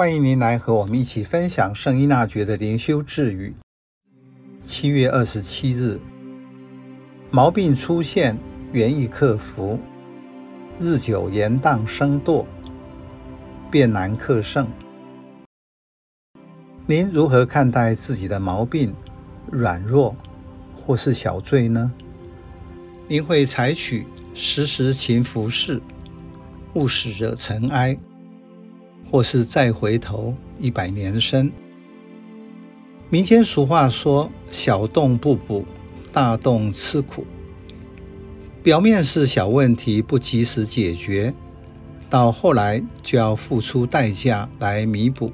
欢迎您来和我们一起分享圣依纳爵的灵修智语。七月二十七日，毛病出现，原意克服；日久延宕生惰，变难克胜。您如何看待自己的毛病、软弱或是小罪呢？您会采取时时勤拂拭，勿使惹尘埃。或是再回头，一百年生。民间俗话说：“小洞不补，大洞吃苦。”表面是小问题不及时解决，到后来就要付出代价来弥补。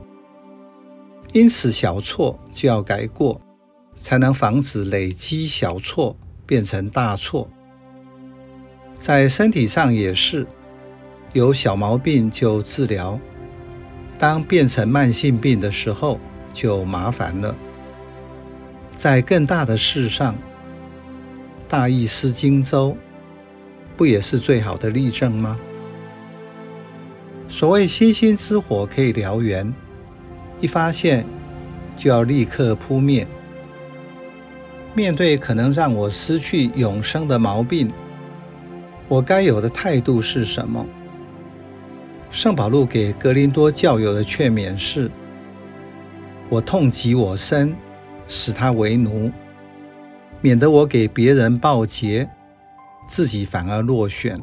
因此，小错就要改过，才能防止累积小错变成大错。在身体上也是，有小毛病就治疗。当变成慢性病的时候，就麻烦了。在更大的事上，大意失荆州，不也是最好的例证吗？所谓星星之火可以燎原，一发现就要立刻扑灭。面对可能让我失去永生的毛病，我该有的态度是什么？圣保禄给格林多教友的劝勉是：“我痛及我身，使他为奴，免得我给别人报捷，自己反而落选。”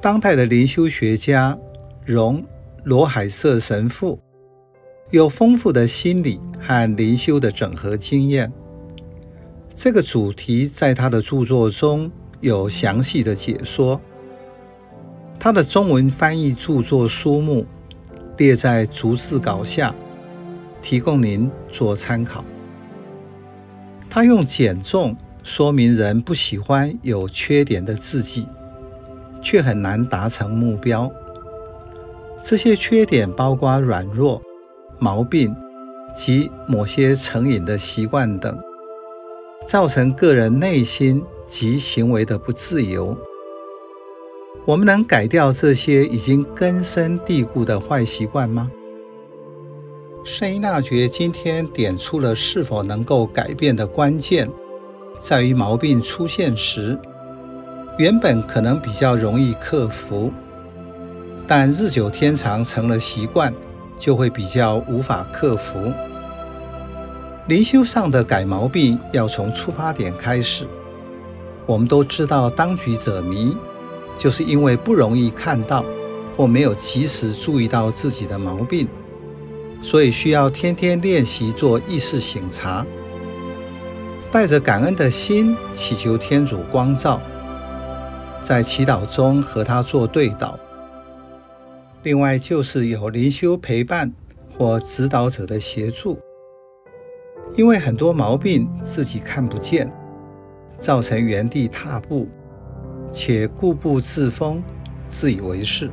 当代的灵修学家荣罗海瑟神父有丰富的心理和灵修的整合经验，这个主题在他的著作中有详细的解说。他的中文翻译著作书目列在逐字稿下，提供您做参考。他用减重说明人不喜欢有缺点的自己，却很难达成目标。这些缺点包括软弱、毛病及某些成瘾的习惯等，造成个人内心及行为的不自由。我们能改掉这些已经根深蒂固的坏习惯吗？圣依纳爵今天点出了是否能够改变的关键，在于毛病出现时，原本可能比较容易克服，但日久天长成了习惯，就会比较无法克服。灵修上的改毛病要从出发点开始。我们都知道当局者迷。就是因为不容易看到或没有及时注意到自己的毛病，所以需要天天练习做意识醒察，带着感恩的心祈求天主光照，在祈祷中和他做对祷。另外就是有灵修陪伴或指导者的协助，因为很多毛病自己看不见，造成原地踏步。且固步自封，自以为是。